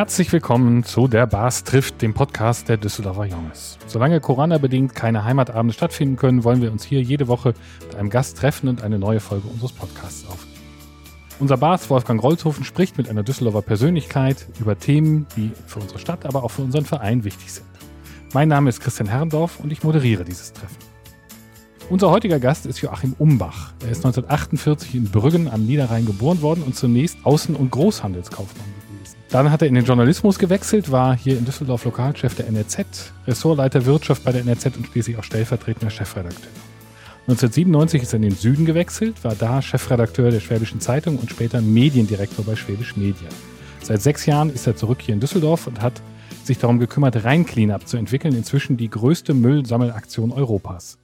Herzlich willkommen zu der Bars trifft, dem Podcast der Düsseldorfer Junges. Solange Corona-bedingt keine Heimatabende stattfinden können, wollen wir uns hier jede Woche mit einem Gast treffen und eine neue Folge unseres Podcasts aufnehmen. Unser Bars Wolfgang Rolzhofen spricht mit einer Düsseldorfer Persönlichkeit über Themen, die für unsere Stadt, aber auch für unseren Verein wichtig sind. Mein Name ist Christian Herrendorf und ich moderiere dieses Treffen. Unser heutiger Gast ist Joachim Umbach. Er ist 1948 in Brüggen am Niederrhein geboren worden und zunächst Außen- und Großhandelskaufmann dann hat er in den Journalismus gewechselt, war hier in Düsseldorf Lokalchef der NRZ, Ressortleiter Wirtschaft bei der NRZ und schließlich auch stellvertretender Chefredakteur. 1997 ist er in den Süden gewechselt, war da Chefredakteur der Schwäbischen Zeitung und später Mediendirektor bei Schwäbisch Media. Seit sechs Jahren ist er zurück hier in Düsseldorf und hat sich darum gekümmert, Rhein Cleanup zu entwickeln, inzwischen die größte Müllsammelaktion Europas.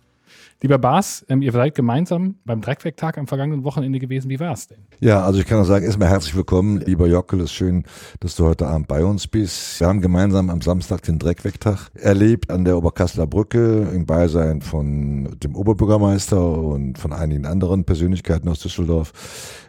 Lieber Bas, ähm, ihr seid gemeinsam beim Dreckwegtag am vergangenen Wochenende gewesen. Wie war es denn? Ja, also ich kann nur sagen, erstmal herzlich willkommen. Lieber Jockel, es ist schön, dass du heute Abend bei uns bist. Wir haben gemeinsam am Samstag den Dreckwegtag erlebt an der Oberkasseler Brücke im Beisein von dem Oberbürgermeister und von einigen anderen Persönlichkeiten aus Düsseldorf.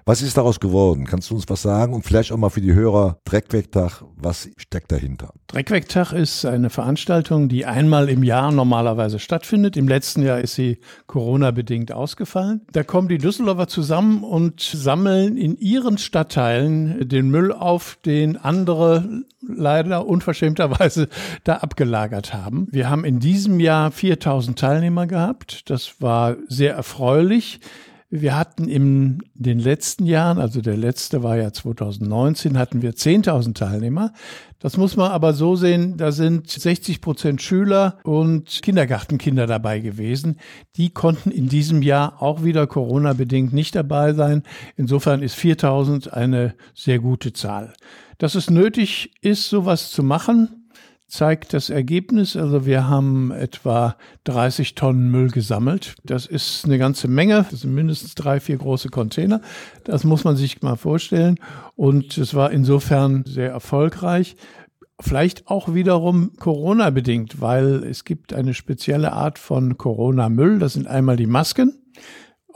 Was ist daraus geworden? Kannst du uns was sagen? Und vielleicht auch mal für die Hörer, Dreckwegtag, was steckt dahinter? Dreckwegtag ist eine Veranstaltung, die einmal im Jahr normalerweise stattfindet. Im letzten Jahr ist sie Corona-bedingt ausgefallen. Da kommen die Düsseldorfer zusammen und sammeln in ihren Stadtteilen den Müll auf, den andere leider unverschämterweise da abgelagert haben. Wir haben in diesem Jahr 4000 Teilnehmer gehabt. Das war sehr erfreulich. Wir hatten in den letzten Jahren, also der letzte war ja 2019, hatten wir 10.000 Teilnehmer. Das muss man aber so sehen, da sind 60 Prozent Schüler und Kindergartenkinder dabei gewesen. Die konnten in diesem Jahr auch wieder Corona-bedingt nicht dabei sein. Insofern ist 4.000 eine sehr gute Zahl. Dass es nötig ist, sowas zu machen, zeigt das Ergebnis. Also wir haben etwa 30 Tonnen Müll gesammelt. Das ist eine ganze Menge. Das sind mindestens drei, vier große Container. Das muss man sich mal vorstellen. Und es war insofern sehr erfolgreich. Vielleicht auch wiederum Corona bedingt, weil es gibt eine spezielle Art von Corona-Müll. Das sind einmal die Masken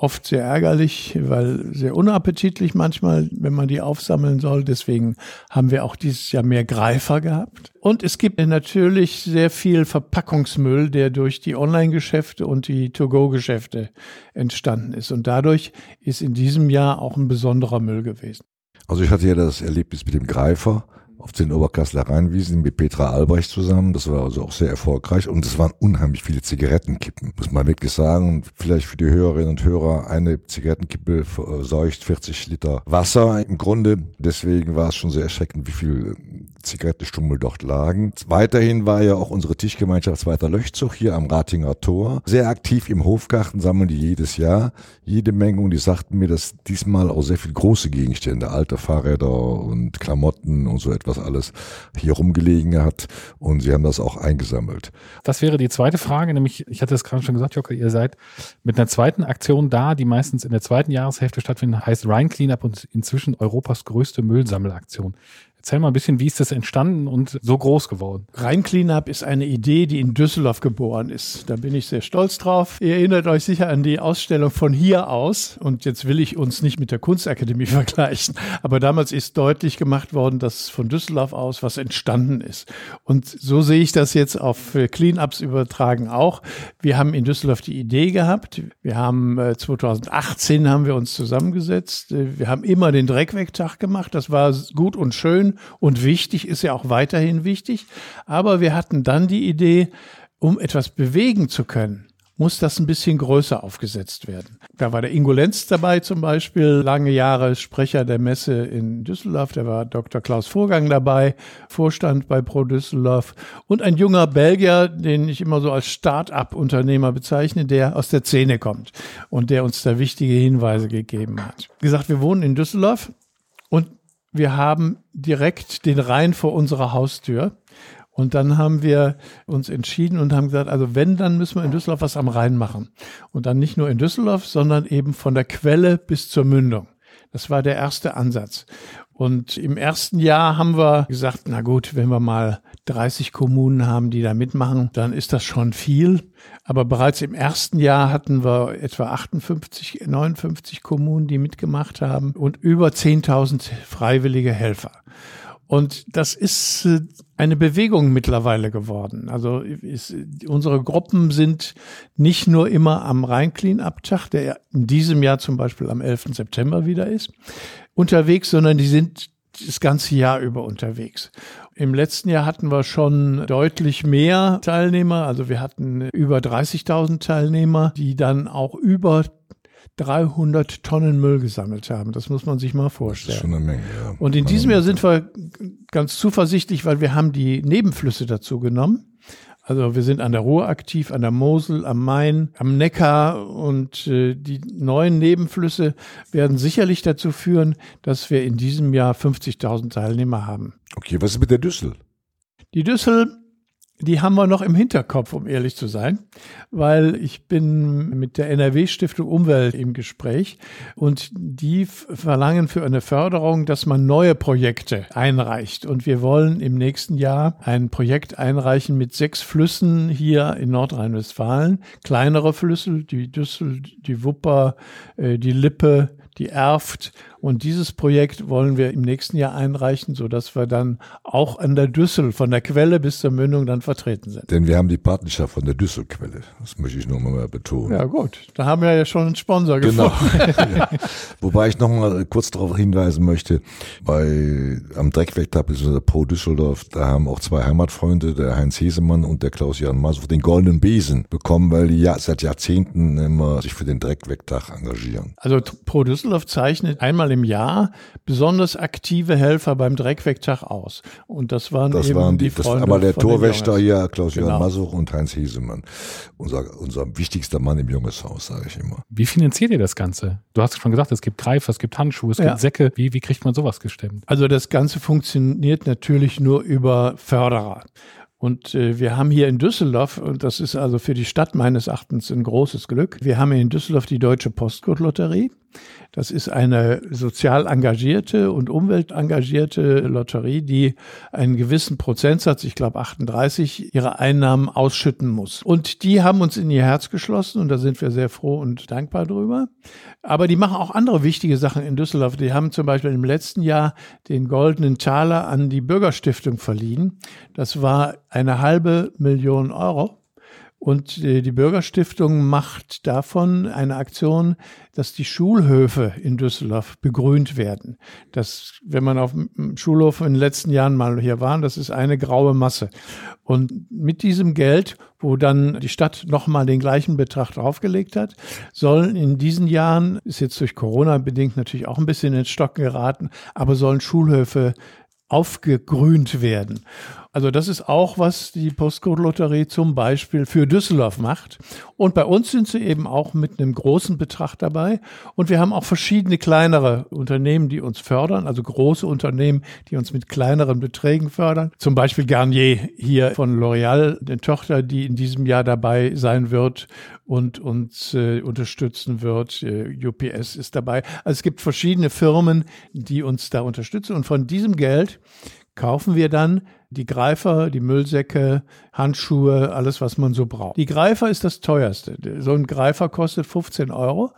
oft sehr ärgerlich, weil sehr unappetitlich manchmal, wenn man die aufsammeln soll. Deswegen haben wir auch dieses Jahr mehr Greifer gehabt. Und es gibt natürlich sehr viel Verpackungsmüll, der durch die Online-Geschäfte und die To-Go-Geschäfte entstanden ist. Und dadurch ist in diesem Jahr auch ein besonderer Müll gewesen. Also ich hatte ja das Erlebnis mit dem Greifer auf den Oberkasseler Rheinwiesen mit Petra Albrecht zusammen. Das war also auch sehr erfolgreich und es waren unheimlich viele Zigarettenkippen, muss man wirklich sagen. Und vielleicht für die Hörerinnen und Hörer, eine Zigarettenkippe verseucht 40 Liter Wasser im Grunde. Deswegen war es schon sehr erschreckend, wie viel Zigarettenstummel dort lagen. Weiterhin war ja auch unsere Tischgemeinschaft Zweiter Löchzug hier am Ratinger Tor sehr aktiv im Hofgarten, sammeln die jedes Jahr jede Menge und die sagten mir, dass diesmal auch sehr viel große Gegenstände, alte Fahrräder und Klamotten und so etwas alles hier rumgelegen hat und sie haben das auch eingesammelt. Das wäre die zweite Frage, nämlich, ich hatte es gerade schon gesagt, Jocke, ihr seid mit einer zweiten Aktion da, die meistens in der zweiten Jahreshälfte stattfindet, heißt Rhine Cleanup und inzwischen Europas größte Müllsammelaktion. Erzähl mal ein bisschen, wie ist das entstanden und so groß geworden? Rhein Cleanup ist eine Idee, die in Düsseldorf geboren ist. Da bin ich sehr stolz drauf. Ihr erinnert euch sicher an die Ausstellung von hier aus. Und jetzt will ich uns nicht mit der Kunstakademie vergleichen. Aber damals ist deutlich gemacht worden, dass von Düsseldorf aus was entstanden ist. Und so sehe ich das jetzt auf Cleanups übertragen auch. Wir haben in Düsseldorf die Idee gehabt. Wir haben 2018 äh, haben wir uns zusammengesetzt. Wir haben immer den Dreckwegtag gemacht. Das war gut und schön und wichtig, ist ja auch weiterhin wichtig. Aber wir hatten dann die Idee, um etwas bewegen zu können, muss das ein bisschen größer aufgesetzt werden. Da war der Ingo Lenz dabei zum Beispiel, lange Jahre Sprecher der Messe in Düsseldorf. Da war Dr. Klaus Vorgang dabei, Vorstand bei Pro Düsseldorf und ein junger Belgier, den ich immer so als Start-up-Unternehmer bezeichne, der aus der Szene kommt und der uns da wichtige Hinweise gegeben hat. Wie gesagt, wir wohnen in Düsseldorf und wir haben direkt den Rhein vor unserer Haustür. Und dann haben wir uns entschieden und haben gesagt, also wenn, dann müssen wir in Düsseldorf was am Rhein machen. Und dann nicht nur in Düsseldorf, sondern eben von der Quelle bis zur Mündung. Das war der erste Ansatz. Und im ersten Jahr haben wir gesagt, na gut, wenn wir mal 30 Kommunen haben, die da mitmachen, dann ist das schon viel. Aber bereits im ersten Jahr hatten wir etwa 58, 59 Kommunen, die mitgemacht haben und über 10.000 freiwillige Helfer. Und das ist äh, eine Bewegung mittlerweile geworden. Also ist, unsere Gruppen sind nicht nur immer am Rhein-Clean-Up-Tag, der in diesem Jahr zum Beispiel am 11. September wieder ist, unterwegs, sondern die sind das ganze Jahr über unterwegs. Im letzten Jahr hatten wir schon deutlich mehr Teilnehmer. Also wir hatten über 30.000 Teilnehmer, die dann auch über 300 Tonnen Müll gesammelt haben. Das muss man sich mal vorstellen. Das ist schon eine Menge, ja. Und in diesem Jahr sind wir ganz zuversichtlich, weil wir haben die Nebenflüsse dazu genommen. Also wir sind an der Ruhr aktiv, an der Mosel, am Main, am Neckar und äh, die neuen Nebenflüsse werden sicherlich dazu führen, dass wir in diesem Jahr 50.000 Teilnehmer haben. Okay, was ist mit der Düssel? Die Düssel die haben wir noch im Hinterkopf, um ehrlich zu sein, weil ich bin mit der NRW-Stiftung Umwelt im Gespräch und die verlangen für eine Förderung, dass man neue Projekte einreicht. Und wir wollen im nächsten Jahr ein Projekt einreichen mit sechs Flüssen hier in Nordrhein-Westfalen, kleinere Flüsse, die Düssel, die Wupper, äh, die Lippe, die Erft und dieses Projekt wollen wir im nächsten Jahr einreichen, sodass wir dann auch an der Düssel von der Quelle bis zur Mündung dann vertreten sind. Denn wir haben die Partnerschaft von der Düsselquelle. Das möchte ich noch mal betonen. Ja gut, da haben wir ja schon einen Sponsor genau. gefunden. ja. Wobei ich noch mal kurz darauf hinweisen möchte, bei am Dreckwegtag bzw. Pro Düsseldorf, da haben auch zwei Heimatfreunde, der Heinz Hesemann und der Klaus-Jan Masuch, den goldenen Besen bekommen, weil die ja seit Jahrzehnten immer sich für den Dreckwegtag engagieren. Also Pro Düsseldorf zeichnet einmal im Jahr besonders aktive Helfer beim Dreckwegtag aus. Und das waren das eben waren die, die Freunde das, aber der Torwächter hier, Klaus-Jörn genau. Masuch und Heinz Hesemann. Unser, unser wichtigster Mann im Jungeshaus, sage ich immer. Wie finanziert ihr das Ganze? Du hast schon gesagt, es gibt Greifer, es gibt Handschuhe, es ja. gibt Säcke. Wie, wie kriegt man sowas gestemmt? Also das Ganze funktioniert natürlich nur über Förderer. Und äh, wir haben hier in Düsseldorf, und das ist also für die Stadt meines Erachtens ein großes Glück, wir haben hier in Düsseldorf die Deutsche Postcode-Lotterie. Das ist eine sozial engagierte und umweltengagierte Lotterie, die einen gewissen Prozentsatz, ich glaube 38, ihrer Einnahmen ausschütten muss. Und die haben uns in ihr Herz geschlossen und da sind wir sehr froh und dankbar drüber. Aber die machen auch andere wichtige Sachen in Düsseldorf. Die haben zum Beispiel im letzten Jahr den goldenen Taler an die Bürgerstiftung verliehen. Das war eine halbe Million Euro. Und äh, die Bürgerstiftung macht davon eine Aktion, dass die Schulhöfe in Düsseldorf begrünt werden. Das, wenn man auf dem Schulhof in den letzten Jahren mal hier war, das ist eine graue Masse. Und mit diesem Geld, wo dann die Stadt nochmal den gleichen Betrag draufgelegt hat, sollen in diesen Jahren, ist jetzt durch Corona bedingt natürlich auch ein bisschen in den Stocken geraten, aber sollen Schulhöfe aufgegrünt werden. Also das ist auch, was die Postcode-Lotterie zum Beispiel für Düsseldorf macht. Und bei uns sind sie eben auch mit einem großen Betrag dabei. Und wir haben auch verschiedene kleinere Unternehmen, die uns fördern, also große Unternehmen, die uns mit kleineren Beträgen fördern. Zum Beispiel Garnier hier von L'Oreal, eine Tochter, die in diesem Jahr dabei sein wird und uns äh, unterstützen wird. Äh, UPS ist dabei. Also es gibt verschiedene Firmen, die uns da unterstützen. Und von diesem Geld kaufen wir dann die Greifer, die Müllsäcke, Handschuhe, alles, was man so braucht. Die Greifer ist das teuerste. So ein Greifer kostet 15 Euro.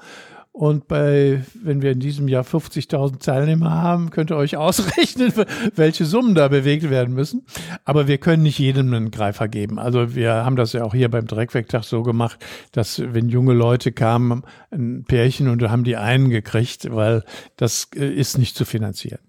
Und bei, wenn wir in diesem Jahr 50.000 Teilnehmer haben, könnt ihr euch ausrechnen, welche Summen da bewegt werden müssen. Aber wir können nicht jedem einen Greifer geben. Also wir haben das ja auch hier beim Dreckwegtag so gemacht, dass wenn junge Leute kamen, ein Pärchen und haben die einen gekriegt, weil das äh, ist nicht zu finanzieren.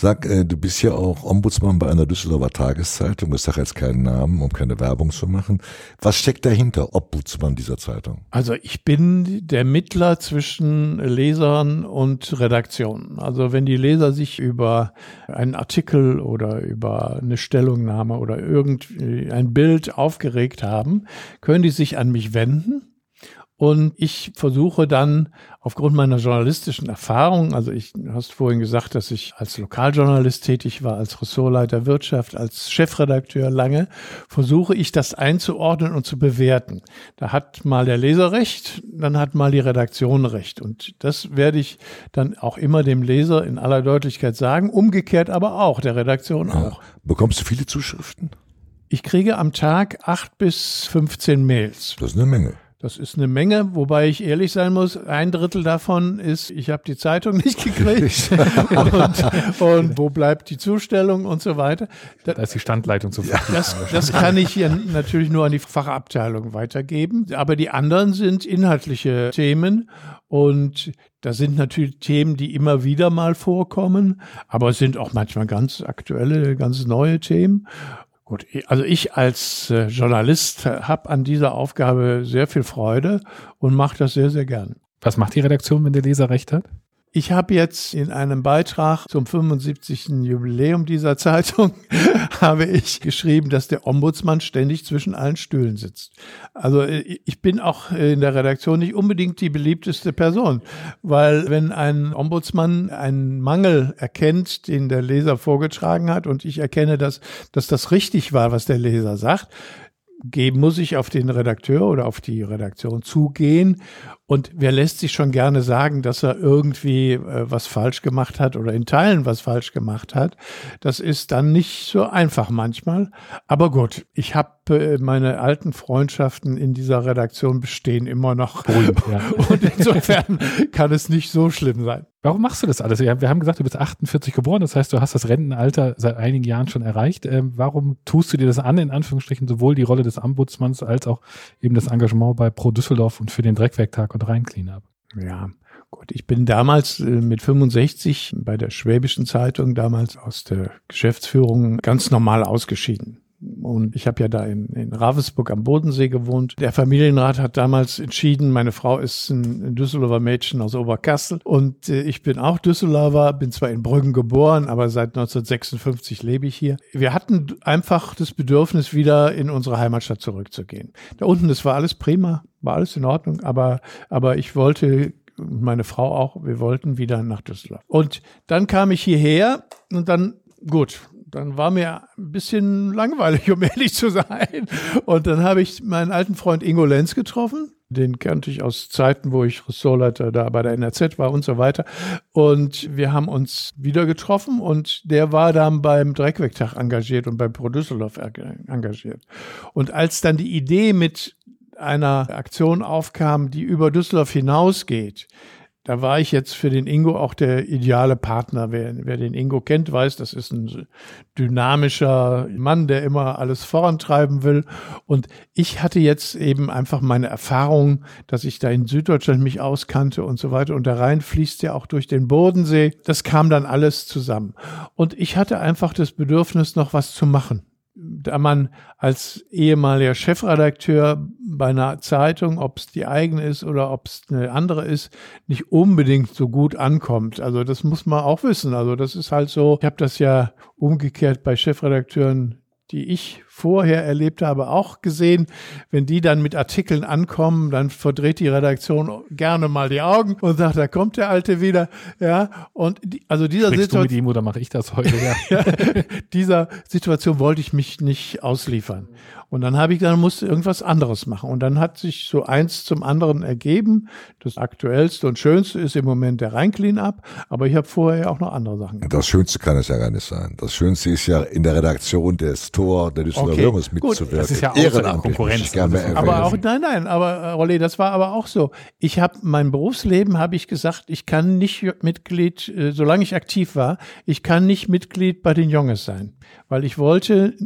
Sag, äh, du bist ja auch Ombudsmann bei einer Düsseldorfer Tageszeitung. Ich sage jetzt keinen Namen, um keine Werbung zu machen. Was steckt dahinter, Ombudsmann dieser Zeitung? Also ich bin der Mittler zwischen Lesern und Redaktion. Also wenn die Leser sich über einen Artikel oder über eine Stellungnahme oder irgendwie ein Bild aufgeregt haben, können die sich an mich wenden und ich versuche dann aufgrund meiner journalistischen Erfahrung, also ich, du hast vorhin gesagt, dass ich als Lokaljournalist tätig war, als Ressortleiter Wirtschaft, als Chefredakteur lange, versuche ich das einzuordnen und zu bewerten. Da hat mal der Leser recht, dann hat mal die Redaktion recht. Und das werde ich dann auch immer dem Leser in aller Deutlichkeit sagen, umgekehrt aber auch, der Redaktion auch. Bekommst du viele Zuschriften? Ich kriege am Tag acht bis 15 Mails. Das ist eine Menge. Das ist eine Menge, wobei ich ehrlich sein muss, ein Drittel davon ist, ich habe die Zeitung nicht gekriegt. Und, und, wo bleibt die Zustellung und so weiter. Da, da ist die Standleitung zu ja, das, das kann ich hier natürlich nur an die Fachabteilung weitergeben, aber die anderen sind inhaltliche Themen. Und da sind natürlich Themen, die immer wieder mal vorkommen, aber es sind auch manchmal ganz aktuelle, ganz neue Themen. Gut, also ich als äh, Journalist habe an dieser Aufgabe sehr viel Freude und mache das sehr, sehr gern. Was macht die Redaktion, wenn der Leser recht hat? Ich habe jetzt in einem Beitrag zum 75. Jubiläum dieser Zeitung habe ich geschrieben, dass der Ombudsmann ständig zwischen allen Stühlen sitzt. Also äh, ich bin auch in der Redaktion nicht unbedingt die beliebteste Person, weil wenn ein Ombudsmann einen Mangel erkennt, den der Leser vorgetragen hat und ich erkenne, dass, dass das richtig war, was der Leser sagt, geben, muss ich auf den Redakteur oder auf die Redaktion zugehen. Und wer lässt sich schon gerne sagen, dass er irgendwie äh, was falsch gemacht hat oder in Teilen was falsch gemacht hat? Das ist dann nicht so einfach manchmal. Aber gut, ich habe äh, meine alten Freundschaften in dieser Redaktion bestehen immer noch. Oh, ja. Und insofern kann es nicht so schlimm sein. Warum machst du das alles? Wir haben gesagt, du bist 48 geboren, das heißt, du hast das Rentenalter seit einigen Jahren schon erreicht. Ähm, warum tust du dir das an, in Anführungsstrichen, sowohl die Rolle des Ombudsmanns als auch eben das Engagement bei Pro Düsseldorf und für den Dreckwerktag und Rhein-Cleanup? Ja, Gut, ich bin damals äh, mit 65 bei der Schwäbischen Zeitung damals aus der Geschäftsführung ganz normal ausgeschieden. Und ich habe ja da in, in Ravensburg am Bodensee gewohnt. Der Familienrat hat damals entschieden, meine Frau ist ein Düsseldorfer Mädchen aus Oberkassel und äh, ich bin auch Düsseldorfer, bin zwar in Brüggen geboren, aber seit 1956 lebe ich hier. Wir hatten einfach das Bedürfnis, wieder in unsere Heimatstadt zurückzugehen. Da unten, das war alles prima, war alles in Ordnung, aber, aber ich wollte meine Frau auch, wir wollten wieder nach Düsseldorf. Und dann kam ich hierher und dann, gut, dann war mir ein bisschen langweilig, um ehrlich zu sein. Und dann habe ich meinen alten Freund Ingo Lenz getroffen. Den kannte ich aus Zeiten, wo ich Ressortleiter da bei der NRZ war und so weiter. Und wir haben uns wieder getroffen und der war dann beim Dreckwegtag engagiert und beim Pro Düsseldorf engagiert. Und als dann die Idee mit einer Aktion aufkam, die über Düsseldorf hinausgeht, da war ich jetzt für den Ingo auch der ideale Partner. Wer, wer den Ingo kennt, weiß, das ist ein dynamischer Mann, der immer alles vorantreiben will. Und ich hatte jetzt eben einfach meine Erfahrung, dass ich da in Süddeutschland mich auskannte und so weiter. Und der Rhein fließt ja auch durch den Bodensee. Das kam dann alles zusammen. Und ich hatte einfach das Bedürfnis, noch was zu machen da man als ehemaliger Chefredakteur bei einer Zeitung, ob es die eigene ist oder ob es eine andere ist, nicht unbedingt so gut ankommt. Also das muss man auch wissen. Also das ist halt so, ich habe das ja umgekehrt bei Chefredakteuren die ich vorher erlebt habe, auch gesehen. Wenn die dann mit Artikeln ankommen, dann verdreht die Redaktion gerne mal die Augen und sagt, da kommt der Alte wieder. Ja, und die, also dieser Situation. Du mit ihm oder mache ich das heute? Ja. dieser Situation wollte ich mich nicht ausliefern. Und dann habe ich dann musste irgendwas anderes machen. Und dann hat sich so eins zum anderen ergeben. Das aktuellste und schönste ist im Moment der Rhein-Clean-Up. Aber ich habe vorher ja auch noch andere Sachen gemacht. Das Schönste kann es ja gar nicht sein. Das Schönste ist ja in der Redaktion des Tor der Düsseldorfer okay. Würmes mitzuwirken. Das ist ja auch Ehrenamtlich. Konkurrenz. Aber auch, nein, nein, aber äh, Rolli, das war aber auch so. Ich habe mein Berufsleben, habe ich gesagt, ich kann nicht Mitglied, äh, solange ich aktiv war, ich kann nicht Mitglied bei den Junges sein weil ich wollte,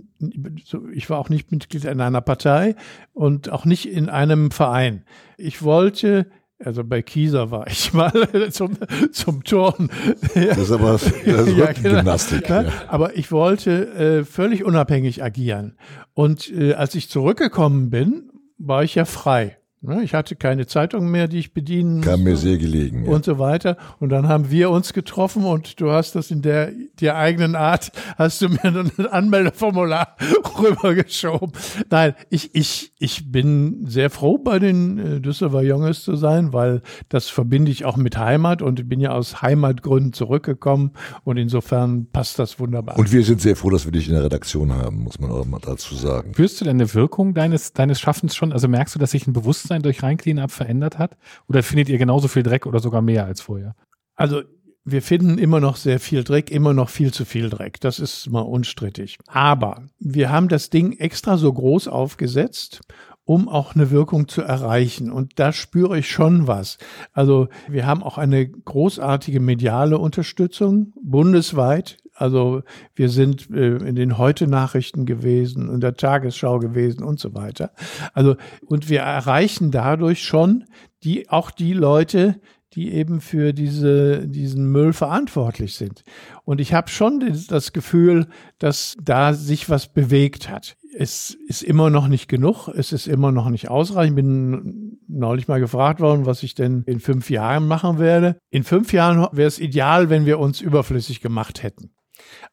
ich war auch nicht Mitglied in einer Partei und auch nicht in einem Verein. Ich wollte also bei Kieser war ich mal zum, zum Turnen. Das ist aber das ist ja, genau. Gymnastik. Ja. Aber ich wollte äh, völlig unabhängig agieren. Und äh, als ich zurückgekommen bin, war ich ja frei. Ne, ich hatte keine Zeitung mehr, die ich bedienen musste. Kam mir sehr gelegen. Und ja. so weiter. Und dann haben wir uns getroffen und du hast das in der, der eigenen Art, hast du mir ein Anmeldeformular rübergeschoben. Nein, ich, ich, ich bin sehr froh, bei den äh, Düsseldorfer Junges zu sein, weil das verbinde ich auch mit Heimat und ich bin ja aus Heimatgründen zurückgekommen und insofern passt das wunderbar. Und wir sind sehr froh, dass wir dich in der Redaktion haben, muss man auch mal dazu sagen. Spürst du denn eine Wirkung deines, deines Schaffens schon? Also merkst du, dass sich ein Bewusstsein Bewusstsein durch Rein verändert hat? Oder findet ihr genauso viel Dreck oder sogar mehr als vorher? Also wir finden immer noch sehr viel Dreck, immer noch viel zu viel Dreck. Das ist mal unstrittig. Aber wir haben das Ding extra so groß aufgesetzt um auch eine Wirkung zu erreichen. Und da spüre ich schon was. Also wir haben auch eine großartige mediale Unterstützung bundesweit. Also wir sind äh, in den Heute-Nachrichten gewesen, in der Tagesschau gewesen und so weiter. Also und wir erreichen dadurch schon die auch die Leute, die eben für diese, diesen Müll verantwortlich sind. Und ich habe schon das Gefühl, dass da sich was bewegt hat. Es ist immer noch nicht genug, es ist immer noch nicht ausreichend. Ich bin neulich mal gefragt worden, was ich denn in fünf Jahren machen werde. In fünf Jahren wäre es ideal, wenn wir uns überflüssig gemacht hätten.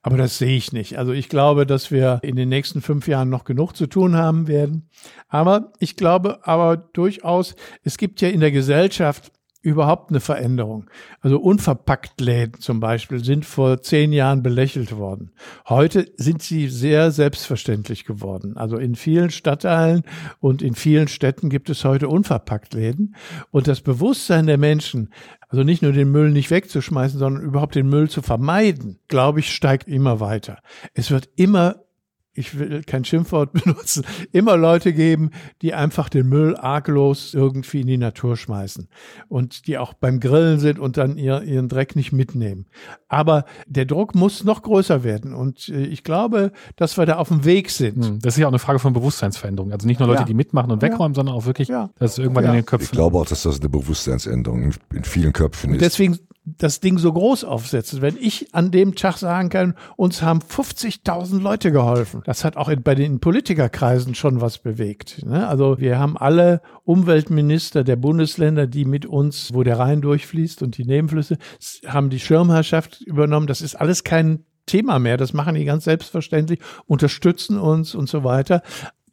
Aber das sehe ich nicht. Also ich glaube, dass wir in den nächsten fünf Jahren noch genug zu tun haben werden. Aber ich glaube aber durchaus, es gibt ja in der Gesellschaft überhaupt eine Veränderung. Also unverpackt Läden zum Beispiel sind vor zehn Jahren belächelt worden. Heute sind sie sehr selbstverständlich geworden. Also in vielen Stadtteilen und in vielen Städten gibt es heute unverpackt Läden. Und das Bewusstsein der Menschen, also nicht nur den Müll nicht wegzuschmeißen, sondern überhaupt den Müll zu vermeiden, glaube ich, steigt immer weiter. Es wird immer ich will kein Schimpfwort benutzen, immer Leute geben, die einfach den Müll arglos irgendwie in die Natur schmeißen und die auch beim Grillen sind und dann ihr, ihren Dreck nicht mitnehmen. Aber der Druck muss noch größer werden und äh, ich glaube, dass wir da auf dem Weg sind. Hm, das ist ja auch eine Frage von Bewusstseinsveränderung. Also nicht nur Leute, ja. die mitmachen und wegräumen, ja. sondern auch wirklich, ja. dass es irgendwann in den Köpfen. Ich glaube auch, dass das eine Bewusstseinsänderung in, in vielen Köpfen ist. Deswegen das Ding so groß aufsetzen. Wenn ich an dem Tag sagen kann, uns haben 50.000 Leute geholfen, das hat auch bei den Politikerkreisen schon was bewegt. Ne? Also wir haben alle Umweltminister der Bundesländer, die mit uns, wo der Rhein durchfließt und die Nebenflüsse, haben die Schirmherrschaft übernommen. Das ist alles kein Thema mehr. Das machen die ganz selbstverständlich, unterstützen uns und so weiter.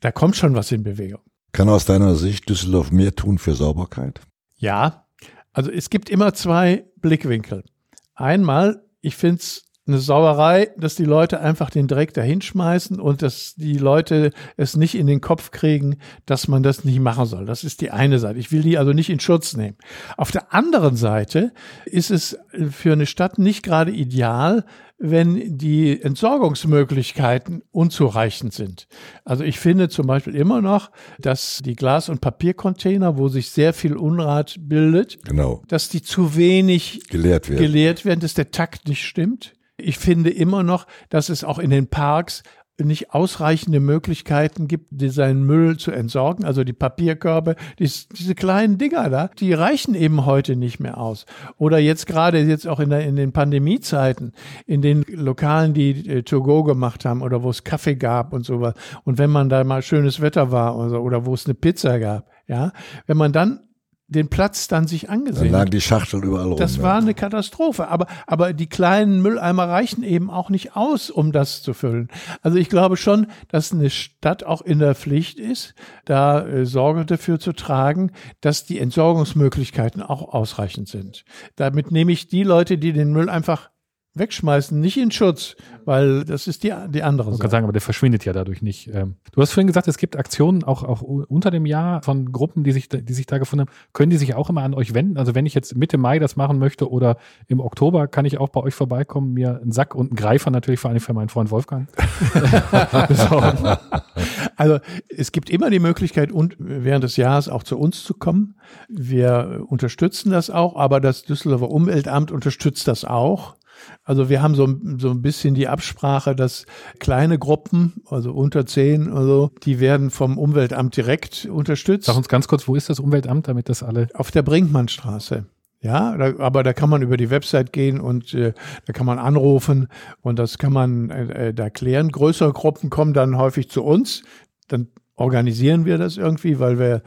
Da kommt schon was in Bewegung. Kann aus deiner Sicht Düsseldorf mehr tun für Sauberkeit? Ja, also es gibt immer zwei Blickwinkel. Einmal, ich finde es eine Sauerei, dass die Leute einfach den Dreck dahinschmeißen und dass die Leute es nicht in den Kopf kriegen, dass man das nicht machen soll. Das ist die eine Seite. Ich will die also nicht in Schutz nehmen. Auf der anderen Seite ist es für eine Stadt nicht gerade ideal, wenn die Entsorgungsmöglichkeiten unzureichend sind. Also ich finde zum Beispiel immer noch, dass die Glas- und Papiercontainer, wo sich sehr viel Unrat bildet, genau. dass die zu wenig geleert werden. geleert werden, dass der Takt nicht stimmt. Ich finde immer noch, dass es auch in den Parks nicht ausreichende Möglichkeiten gibt, seinen Müll zu entsorgen. Also die Papierkörbe, dies, diese kleinen Dinger da, die reichen eben heute nicht mehr aus. Oder jetzt gerade jetzt auch in, der, in den Pandemiezeiten, in den Lokalen, die äh, To Go gemacht haben oder wo es Kaffee gab und sowas. Und wenn man da mal schönes Wetter war oder, oder wo es eine Pizza gab, ja, wenn man dann den Platz dann sich angesehen. Dann lagen die Schachteln überall rum. Das war eine Katastrophe. Aber, aber die kleinen Mülleimer reichen eben auch nicht aus, um das zu füllen. Also ich glaube schon, dass eine Stadt auch in der Pflicht ist, da äh, Sorge dafür zu tragen, dass die Entsorgungsmöglichkeiten auch ausreichend sind. Damit nehme ich die Leute, die den Müll einfach wegschmeißen, nicht in Schutz, weil das ist die, die andere Sache. Ich kann sagen, aber der verschwindet ja dadurch nicht. Ähm. Du hast vorhin gesagt, es gibt Aktionen auch, auch unter dem Jahr von Gruppen, die sich, die sich da gefunden haben. Können die sich auch immer an euch wenden? Also wenn ich jetzt Mitte Mai das machen möchte oder im Oktober, kann ich auch bei euch vorbeikommen, mir einen Sack und einen Greifer natürlich vor allem für meinen Freund Wolfgang. also es gibt immer die Möglichkeit, und während des Jahres auch zu uns zu kommen. Wir unterstützen das auch, aber das Düsseldorfer Umweltamt unterstützt das auch. Also wir haben so, so ein bisschen die Absprache, dass kleine Gruppen, also unter zehn oder so, die werden vom Umweltamt direkt unterstützt. Sag uns ganz kurz, wo ist das Umweltamt, damit das alle. Auf der Brinkmannstraße. Ja, da, aber da kann man über die Website gehen und äh, da kann man anrufen und das kann man äh, äh da klären. Größere Gruppen kommen dann häufig zu uns. Dann organisieren wir das irgendwie, weil wir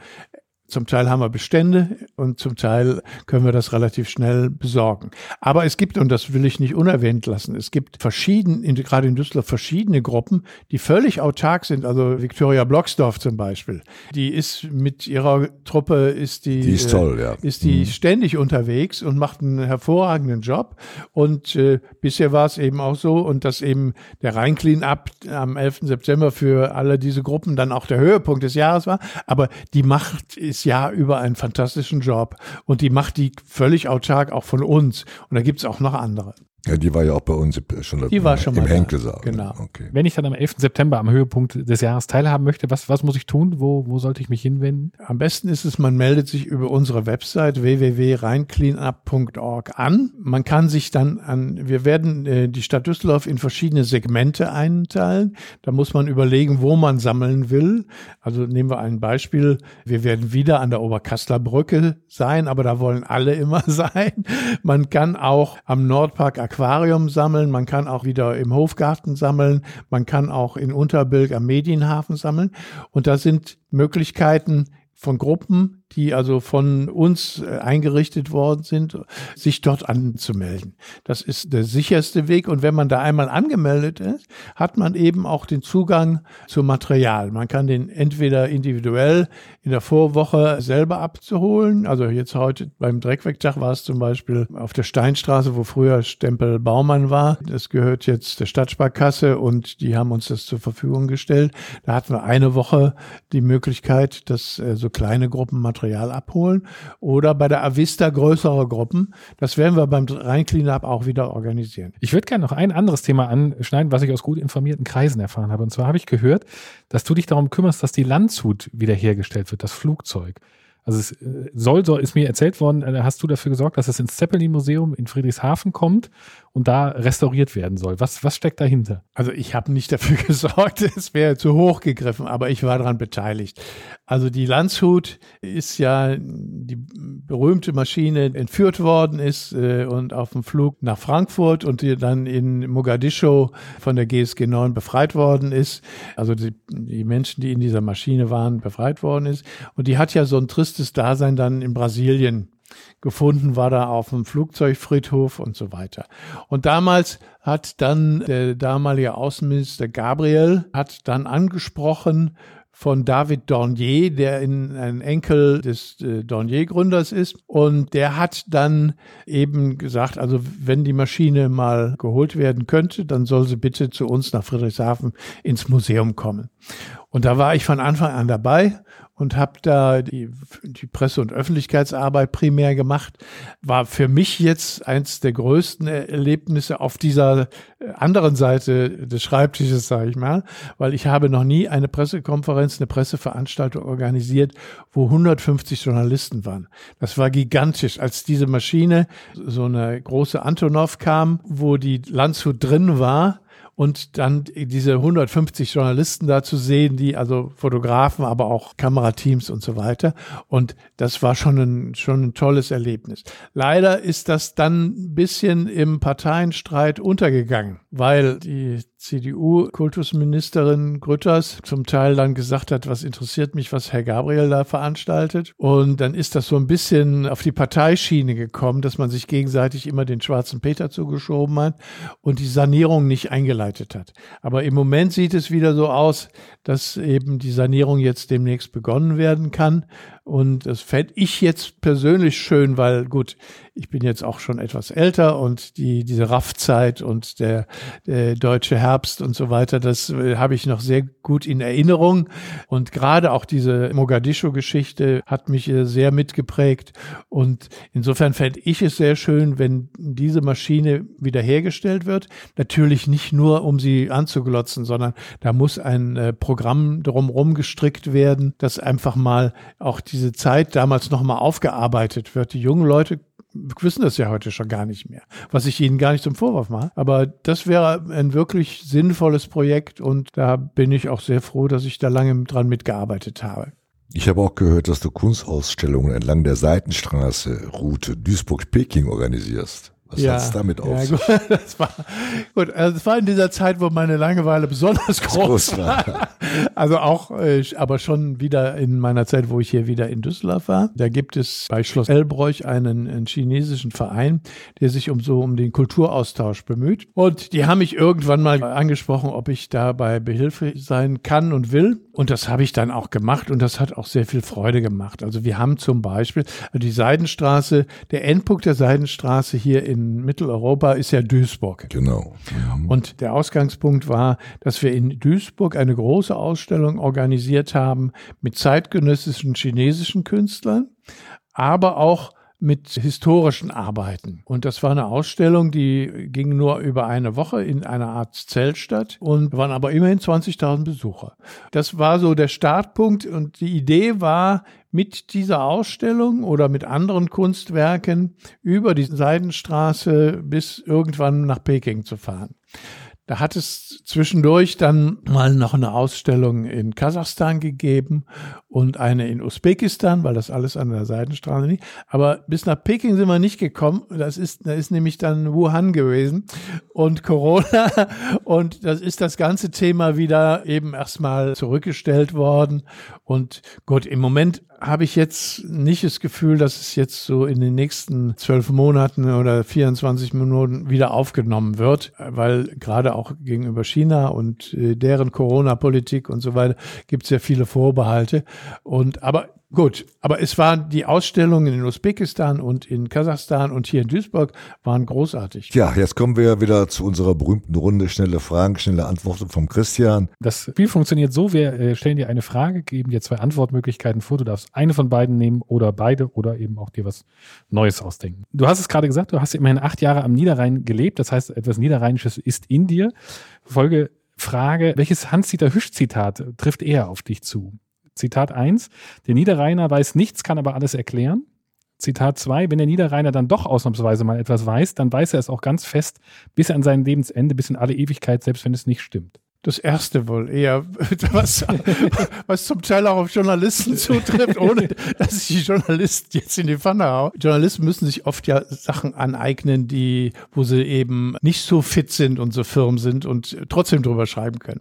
zum Teil haben wir Bestände und zum Teil können wir das relativ schnell besorgen. Aber es gibt, und das will ich nicht unerwähnt lassen, es gibt verschiedene, gerade in Düsseldorf, verschiedene Gruppen, die völlig autark sind. Also Victoria Blocksdorf zum Beispiel. Die ist mit ihrer Truppe, ist die, die ist toll, ja. Ist die mhm. ständig unterwegs und macht einen hervorragenden Job. Und äh, bisher war es eben auch so, und dass eben der Rhein-Clean-Up am 11. September für alle diese Gruppen dann auch der Höhepunkt des Jahres war. Aber die Macht ist jedes Jahr über einen fantastischen Job und die macht die völlig autark auch von uns. Und da gibt es auch noch andere. Ja, die war ja auch bei uns schon, die war schon im Henkelsaal. Genau. Okay. Wenn ich dann am 11. September am Höhepunkt des Jahres teilhaben möchte, was, was muss ich tun? Wo, wo sollte ich mich hinwenden? Am besten ist es, man meldet sich über unsere Website www.reincleanup.org an. Man kann sich dann an, wir werden äh, die Stadt Düsseldorf in verschiedene Segmente einteilen. Da muss man überlegen, wo man sammeln will. Also nehmen wir ein Beispiel. Wir werden wieder an der Oberkassler Brücke sein, aber da wollen alle immer sein. Man kann auch am Nordpark Aquarium sammeln, man kann auch wieder im Hofgarten sammeln, man kann auch in Unterbilk am Medienhafen sammeln. Und da sind Möglichkeiten von Gruppen, die also von uns äh, eingerichtet worden sind, sich dort anzumelden. Das ist der sicherste Weg. Und wenn man da einmal angemeldet ist, hat man eben auch den Zugang zum Material. Man kann den entweder individuell in der Vorwoche selber abzuholen. Also jetzt heute beim Dreckwegtag war es zum Beispiel auf der Steinstraße, wo früher Stempel Baumann war. Das gehört jetzt der Stadtsparkasse und die haben uns das zur Verfügung gestellt. Da hatten wir eine Woche die Möglichkeit, dass äh, so kleine Gruppen Material Material abholen oder bei der Avista größere Gruppen. Das werden wir beim Rhein-Cleanup auch wieder organisieren. Ich würde gerne noch ein anderes Thema anschneiden, was ich aus gut informierten Kreisen erfahren habe. Und zwar habe ich gehört, dass du dich darum kümmerst, dass die Landshut wiederhergestellt wird, das Flugzeug. Also es äh, soll, so ist mir erzählt worden, äh, hast du dafür gesorgt, dass es ins Zeppelin-Museum in Friedrichshafen kommt und da restauriert werden soll. Was, was steckt dahinter? Also ich habe nicht dafür gesorgt, es wäre zu hoch gegriffen, aber ich war daran beteiligt. Also die Landshut ist ja die berühmte Maschine entführt worden ist äh, und auf dem Flug nach Frankfurt und die dann in Mogadischu von der GSG 9 befreit worden ist. Also die, die Menschen, die in dieser Maschine waren, befreit worden ist. Und die hat ja so ein tristes Dasein dann in Brasilien gefunden war da auf dem Flugzeugfriedhof und so weiter. Und damals hat dann der damalige Außenminister Gabriel hat dann angesprochen von David Dornier, der in, ein Enkel des äh, Dornier-Gründers ist. Und der hat dann eben gesagt, also wenn die Maschine mal geholt werden könnte, dann soll sie bitte zu uns nach Friedrichshafen ins Museum kommen. Und da war ich von Anfang an dabei und habe da die, die Presse- und Öffentlichkeitsarbeit primär gemacht. War für mich jetzt eins der größten Erlebnisse auf dieser äh, anderen Seite des Schreibtisches, sage ich mal, weil ich habe noch nie eine Pressekonferenz, eine Presseveranstaltung organisiert, wo 150 Journalisten waren. Das war gigantisch, als diese Maschine, so eine große Antonov kam, wo die Landshut drin war und dann diese 150 Journalisten da zu sehen, die also Fotografen, aber auch Kamerateams und so weiter. Und das war schon ein, schon ein tolles Erlebnis. Leider ist das dann ein bisschen im Parteienstreit untergegangen, weil die CDU-Kultusministerin Grütters zum Teil dann gesagt hat, was interessiert mich, was Herr Gabriel da veranstaltet. Und dann ist das so ein bisschen auf die Parteischiene gekommen, dass man sich gegenseitig immer den schwarzen Peter zugeschoben hat und die Sanierung nicht eingeleitet hat. Aber im Moment sieht es wieder so aus, dass eben die Sanierung jetzt demnächst begonnen werden kann. Und das fände ich jetzt persönlich schön, weil gut, ich bin jetzt auch schon etwas älter und die, diese Raffzeit und der, der deutsche Herbst und so weiter, das äh, habe ich noch sehr gut in Erinnerung. Und gerade auch diese Mogadischu-Geschichte hat mich äh, sehr mitgeprägt. Und insofern fände ich es sehr schön, wenn diese Maschine wiederhergestellt wird. Natürlich nicht nur, um sie anzuglotzen, sondern da muss ein äh, Programm drumherum gestrickt werden, dass einfach mal auch diese Zeit damals nochmal aufgearbeitet wird. Die jungen Leute wissen das ja heute schon gar nicht mehr, was ich ihnen gar nicht zum Vorwurf mache. Aber das wäre ein wirklich sinnvolles Projekt und da bin ich auch sehr froh, dass ich da lange dran mitgearbeitet habe. Ich habe auch gehört, dass du Kunstausstellungen entlang der Seitenstraße Route Duisburg-Peking organisierst. Was ja, hat's damit auf? Ja, gut, das war, gut, also das war in dieser Zeit, wo meine Langeweile besonders groß, groß war. Also auch, äh, aber schon wieder in meiner Zeit, wo ich hier wieder in Düsseldorf war. Da gibt es bei Schloss Elbräuch einen, einen chinesischen Verein, der sich um so um den Kulturaustausch bemüht. Und die haben mich irgendwann mal angesprochen, ob ich dabei behilflich sein kann und will. Und das habe ich dann auch gemacht und das hat auch sehr viel Freude gemacht. Also wir haben zum Beispiel die Seidenstraße, der Endpunkt der Seidenstraße hier in in Mitteleuropa ist ja Duisburg. Genau. Mhm. Und der Ausgangspunkt war, dass wir in Duisburg eine große Ausstellung organisiert haben mit zeitgenössischen chinesischen Künstlern, aber auch mit historischen Arbeiten. Und das war eine Ausstellung, die ging nur über eine Woche in einer Art Zeltstadt und waren aber immerhin 20.000 Besucher. Das war so der Startpunkt und die Idee war, mit dieser Ausstellung oder mit anderen Kunstwerken über die Seidenstraße bis irgendwann nach Peking zu fahren. Da hat es zwischendurch dann mal noch eine Ausstellung in Kasachstan gegeben und eine in Usbekistan, weil das alles an der Seidenstraße liegt. Aber bis nach Peking sind wir nicht gekommen. Das ist, da ist nämlich dann Wuhan gewesen und Corona. Und das ist das ganze Thema wieder eben erstmal zurückgestellt worden. Und gut, im Moment habe ich jetzt nicht das Gefühl, dass es jetzt so in den nächsten zwölf Monaten oder 24 Minuten wieder aufgenommen wird, weil gerade auch gegenüber China und äh, deren Corona-Politik und so weiter gibt es ja viele Vorbehalte. Und aber Gut, aber es waren die Ausstellungen in Usbekistan und in Kasachstan und hier in Duisburg waren großartig. Ja, jetzt kommen wir wieder zu unserer berühmten Runde schnelle Fragen, schnelle Antworten vom Christian. Das Spiel funktioniert so, wir äh, stellen dir eine Frage, geben dir zwei Antwortmöglichkeiten vor, du darfst eine von beiden nehmen oder beide oder eben auch dir was Neues ausdenken. Du hast es gerade gesagt, du hast immerhin acht Jahre am Niederrhein gelebt, das heißt, etwas Niederrheinisches ist in dir. Folge Frage, welches Hans-Dieter Hüsch-Zitat trifft eher auf dich zu? Zitat 1, der Niederrheiner weiß nichts, kann aber alles erklären. Zitat 2, wenn der Niederrheiner dann doch ausnahmsweise mal etwas weiß, dann weiß er es auch ganz fest bis an sein Lebensende, bis in alle Ewigkeit, selbst wenn es nicht stimmt. Das erste wohl eher, was, was zum Teil auch auf Journalisten zutrifft, ohne dass ich die Journalisten jetzt in die Pfanne haue. Journalisten müssen sich oft ja Sachen aneignen, die, wo sie eben nicht so fit sind und so firm sind und trotzdem drüber schreiben können.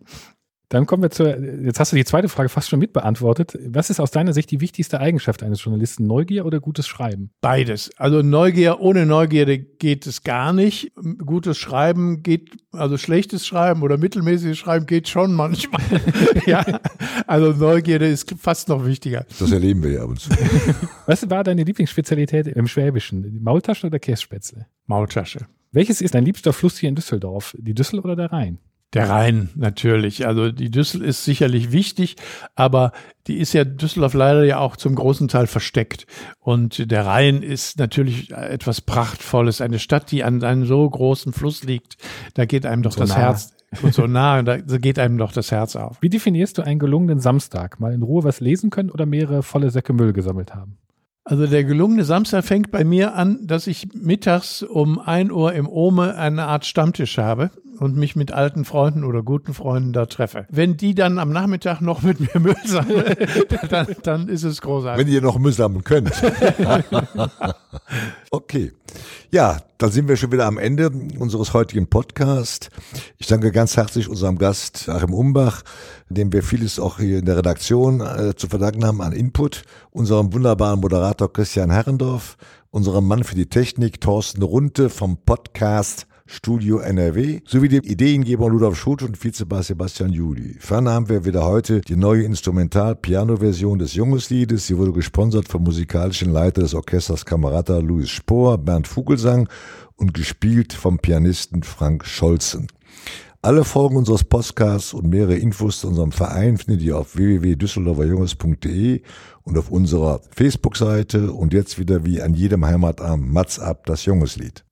Dann kommen wir zur, jetzt hast du die zweite Frage fast schon mitbeantwortet. Was ist aus deiner Sicht die wichtigste Eigenschaft eines Journalisten? Neugier oder gutes Schreiben? Beides. Also Neugier, ohne Neugierde geht es gar nicht. Gutes Schreiben geht, also schlechtes Schreiben oder mittelmäßiges Schreiben geht schon manchmal. ja, also Neugierde ist fast noch wichtiger. Das erleben wir ja ab und zu. Was war deine Lieblingsspezialität im Schwäbischen? Maultasche oder Kässpätzle? Maultasche. Welches ist dein liebster Fluss hier in Düsseldorf? Die Düssel oder der Rhein? Der Rhein natürlich. Also die Düssel ist sicherlich wichtig, aber die ist ja Düsseldorf leider ja auch zum großen Teil versteckt. Und der Rhein ist natürlich etwas Prachtvolles. Eine Stadt, die an einem so großen Fluss liegt, da geht einem doch so das nah. Herz und so nah, da geht einem doch das Herz auf. Wie definierst du einen gelungenen Samstag? Mal in Ruhe was lesen können oder mehrere volle Säcke Müll gesammelt haben? Also der gelungene Samstag fängt bei mir an, dass ich mittags um ein Uhr im Ome eine Art Stammtisch habe und mich mit alten Freunden oder guten Freunden da treffe. Wenn die dann am Nachmittag noch mit mir Müll sammeln, dann, dann ist es großartig. Wenn ihr noch Müll sammeln könnt. okay. Ja, dann sind wir schon wieder am Ende unseres heutigen Podcasts. Ich danke ganz herzlich unserem Gast Achim Umbach, dem wir vieles auch hier in der Redaktion äh, zu verdanken haben an Input, unserem wunderbaren Moderator Christian Herrendorf, unserem Mann für die Technik Thorsten Runte vom Podcast Studio NRW sowie dem Ideengeber Ludolf Schut und Vizebass Sebastian Juli. Ferner haben wir wieder heute die neue Instrumental-Piano-Version des Jungesliedes. Sie wurde gesponsert vom musikalischen Leiter des Orchesters Kamerata Louis Spohr, Bernd Vogelsang und gespielt vom Pianisten Frank Scholzen. Alle Folgen unseres Podcasts und mehrere Infos zu unserem Verein findet ihr auf www.düsseldorferjunges.de und auf unserer Facebook-Seite und jetzt wieder wie an jedem Heimatabend Mats ab das Jungeslied.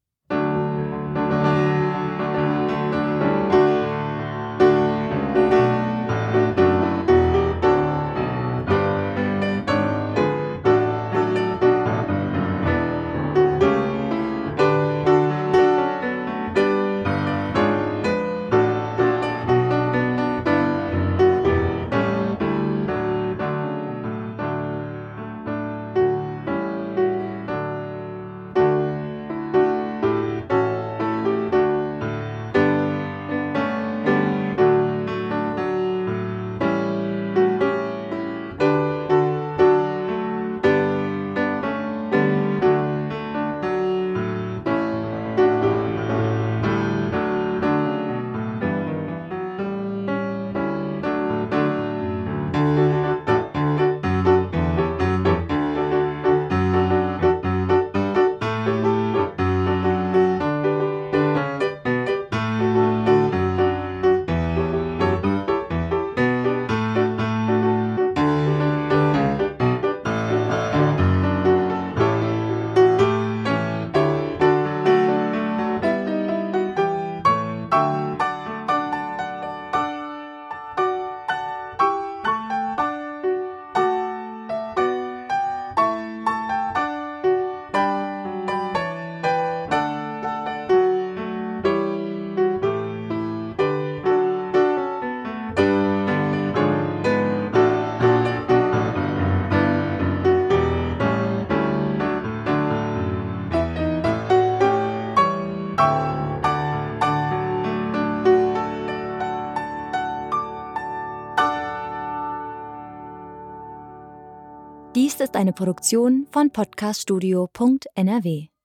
Eine Produktion von podcaststudio.nrw.